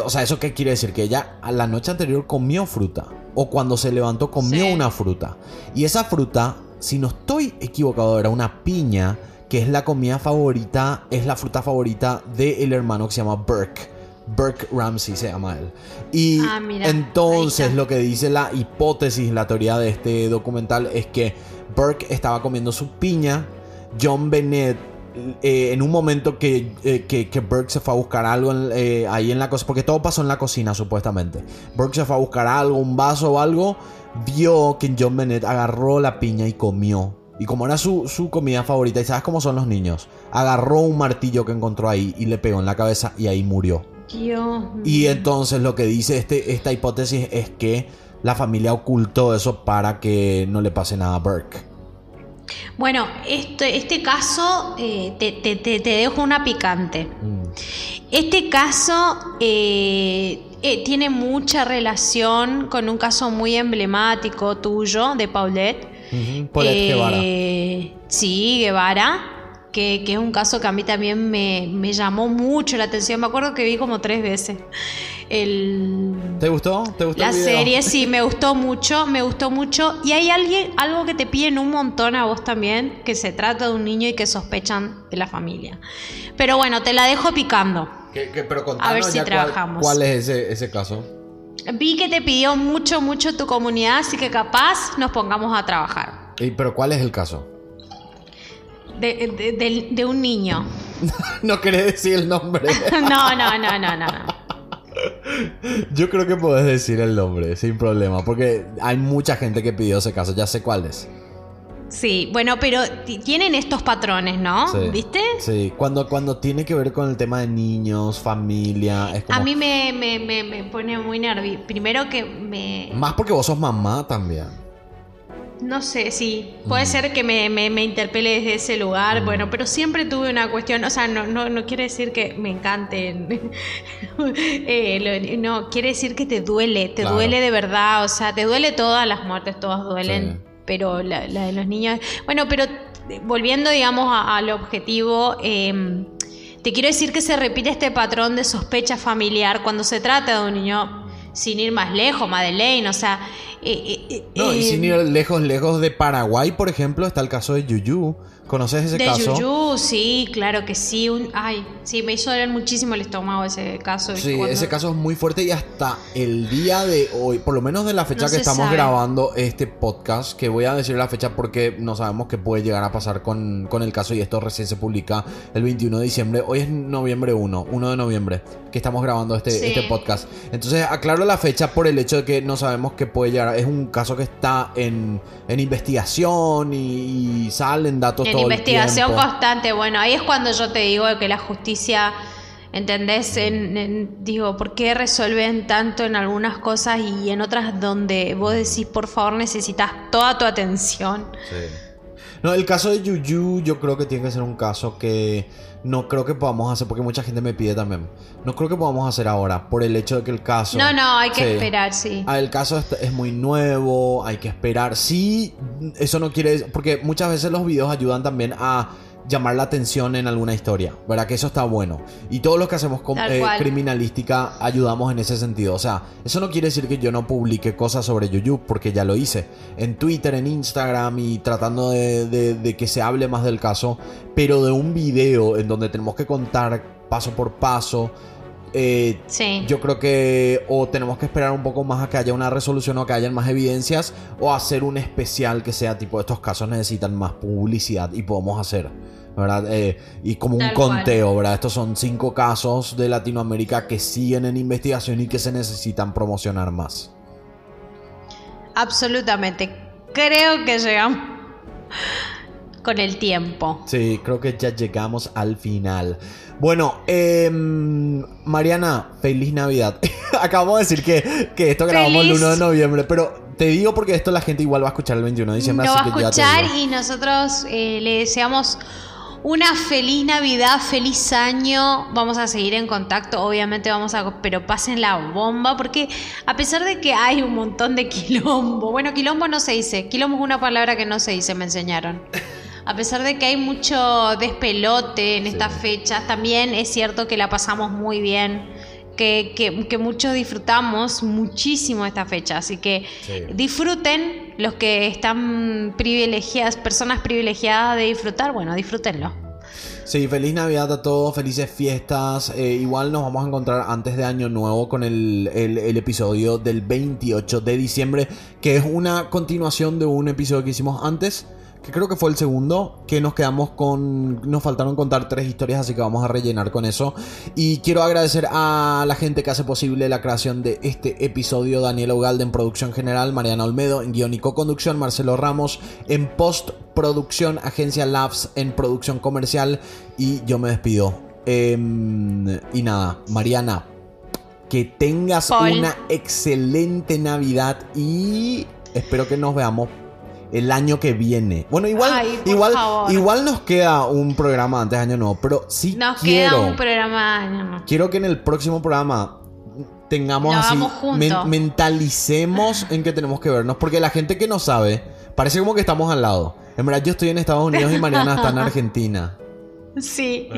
O sea, ¿eso qué quiere decir? Que ella a la noche anterior comió fruta. O cuando se levantó comió una fruta. Y esa fruta, si no estoy equivocado, era una piña, que es la comida favorita, es la fruta favorita del hermano que se llama Burke. Burke Ramsey se llama él. Y ah, entonces lo que dice la hipótesis, la teoría de este documental es que Burke estaba comiendo su piña, John Bennett eh, en un momento que, eh, que, Burke se fue a buscar algo eh, ahí en la cocina, porque todo pasó en la cocina supuestamente. Burke se fue a buscar algo, un vaso o algo, vio que John Bennett agarró la piña y comió. Y como era su, su, comida favorita, y sabes cómo son los niños, agarró un martillo que encontró ahí y le pegó en la cabeza y ahí murió. Y entonces lo que dice este, esta hipótesis es que la familia ocultó eso para que no le pase nada a Burke. Bueno, este, este caso eh, te, dejo una picante. Mm. Este caso eh, eh, tiene mucha relación con un caso muy emblemático tuyo de Paulette. Paulette Guevara. Sí, Guevara. Que, es un caso que a mí también me, me llamó mucho la atención. Me acuerdo que vi como tres veces. ¿Te gustó? ¿Te gustó la serie? Sí, me gustó mucho, me gustó mucho. Y hay alguien, algo que te piden un montón a vos también, que se trata de un niño y que sospechan de la familia. Pero bueno, te la dejo picando. pero a ver si trabajamos. Cuál, es ese, caso? Vi que te pidió mucho, mucho tu comunidad, así que capaz nos pongamos a trabajar. ¿Pero cuál es el caso? De, de un niño. *laughs* no querés decir el nombre. *laughs* no, no, no, no, no. Yo creo que puedes decir el nombre sin problema, porque hay mucha gente que pidió ese caso, ya sé cuál es. Sí, bueno, pero ti- tienen estos patrones, ¿no? Sí. ¿Viste? Sí, cuando, cuando tiene que ver con el tema de niños, familia, es como... A mí me, me, me, me pone muy nervioso. Primero que me... Más porque vos sos mamá también. No sé, sí. Puede ser que me, me, me interpele desde ese lugar, bueno, pero siempre tuve una cuestión, o sea, no, no, no quiere decir que me encanten. *laughs* Eh, lo- no, quiere decir que te duele, te Claro. duele de verdad, o sea, te duele todas las muertes, todas duelen, Sí. pero la, la de los niños... Bueno, pero eh, volviendo, digamos, a- al objetivo... eh, te quiero decir que se repite este patrón de sospecha familiar cuando se trata de un niño sin ir más lejos, Madeleine, o sea... eh, eh, No, y eh, sin ir lejos, lejos de Paraguay, por ejemplo, está el caso de Yuyu. ¿Conoces ese de caso? Yuyu, sí, claro que sí. Un, ay, sí, me hizo doler muchísimo el estómago ese caso. Sí, Cuando- ese caso es muy fuerte y hasta el día de hoy, por lo menos de la fecha No que estamos sabe. grabando este podcast, que voy a decir la fecha porque no sabemos qué puede llegar a pasar con, con el caso y esto recién se publica el 21 de diciembre, hoy es noviembre 1, 1 de noviembre, que estamos grabando este, Sí. este podcast. Entonces aclaro la fecha por el hecho de que no sabemos qué puede llegar, es un caso que está en, en investigación y, y salen datos En todo investigación el tiempo. constante. Bueno, ahí es cuando yo te digo que la justicia, ¿entendés? En- en- digo, ¿por qué resuelven tanto en algunas cosas y en otras donde vos decís, por favor, necesitas toda tu atención? Sí. No, el caso de Yuyu yo creo que tiene que ser un caso que no creo que podamos hacer, porque mucha gente me pide también. No creo que podamos hacer ahora, por el hecho de que el caso... No, no, hay que Sí. esperar, sí. Ah, el caso es, es muy nuevo, hay que esperar. Sí, eso no quiere decir, porque muchas veces los videos ayudan también a llamar la atención en alguna historia, ¿verdad? Que eso está bueno. Y todos los que hacemos eh, criminalística ayudamos en ese sentido. O sea, eso no quiere decir que yo no publique cosas sobre Yuyu, porque ya lo hice. En Twitter, en Instagram y tratando de, de- de que se hable más del caso, pero de un video en donde tenemos que contar paso por paso. Eh, Sí. yo creo que o tenemos que esperar un poco más a que haya una resolución o que hayan más evidencias o hacer un especial que sea tipo estos casos necesitan más publicidad y podemos hacer, ¿verdad? Eh, y como un cual. conteo, ¿verdad? Estos son cinco casos de Latinoamérica que siguen en investigación y que se necesitan promocionar más. Absolutamente. Creo que llegamos con el tiempo. Sí, creo que ya llegamos al final. Bueno, em, Mariana, feliz Navidad. *laughs* Acabamos de decir que, que esto grabamos el Feliz. 1 de noviembre, pero te digo porque esto la gente igual va a escuchar el 21 de diciembre. Lo va a escuchar y nosotros eh, le deseamos una feliz Navidad, feliz año. Vamos a seguir en contacto, obviamente vamos a, pero pasen la bomba porque a pesar de que hay un montón de quilombo, bueno, quilombo no se dice, quilombo es una palabra que no se dice, me enseñaron. *laughs* A pesar de que hay mucho despelote en estas fechas, también es cierto que la pasamos muy bien. Que, que- que muchos disfrutamos muchísimo esta fecha. Así que Sí. disfruten los que están privilegiadas, personas privilegiadas de disfrutar, bueno, disfrútenlo. Sí, feliz Navidad a todos, felices fiestas. Eh, igual nos vamos a encontrar antes de Año Nuevo con el, el- el episodio del 28 de diciembre, que es una continuación de un episodio que hicimos antes, que creo que fue el segundo, que nos quedamos con... Nos faltaron contar tres historias, así que vamos a rellenar con eso. Y quiero agradecer a la gente que hace posible la creación de este episodio, Daniel Ugalde en producción general, Mariana Olmedo en guion y co-conducción, Marcelo Ramos en postproducción, Agencia Labs en producción comercial y yo me despido. Em, y nada, Mariana, que tengas Paul. una excelente Navidad y espero que nos veamos el año que viene. Bueno, igual, Ay, igual, favor. igual nos queda un programa antes de año nuevo, pero sí Nos quiero, queda un programa. no. quiero que en el próximo programa tengamos Lo así, juntos. mentalicemos en que tenemos que vernos, porque la gente que no sabe, parece como que estamos al lado. En verdad yo estoy en Estados Unidos y Mariana está en *laughs* Argentina. Sí,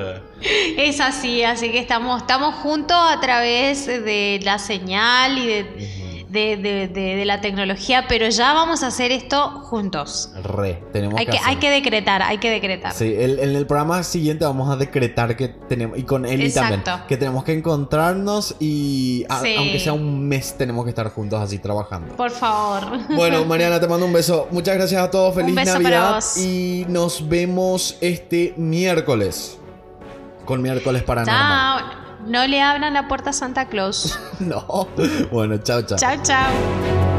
es así, así que estamos, estamos juntos a través de la señal y de, de, de- de- de la tecnología, pero ya vamos a hacer esto juntos. Re, tenemos Hay que, que, hay que decretar, hay que decretar. Sí, el- en el programa siguiente vamos a decretar que tenemos, y con Eli Exacto. también, que tenemos que encontrarnos y a- Sí. aunque sea un mes tenemos que estar juntos así trabajando. Por favor. Bueno, *laughs* Mariana, te mando un beso. Muchas gracias a todos. Feliz Un beso Navidad. para vos. Y nos vemos este miércoles. Con miércoles paranormal. Chao. No le abran la puerta a Santa Claus. *laughs* no. Bueno, chao, chao. Chao, chao.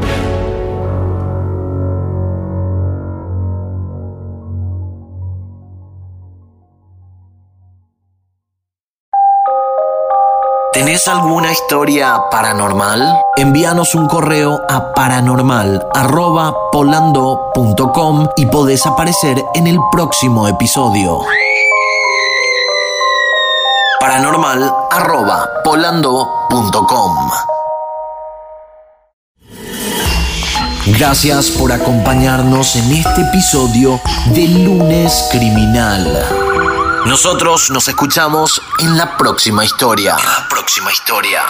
¿Tenés alguna historia paranormal? Envíanos un correo a paranormal.polando.com y podés aparecer en el próximo episodio. Paranormal.polando.com Gracias por acompañarnos en este episodio de Lunes Criminal. Nosotros nos escuchamos en la próxima historia. En la próxima historia.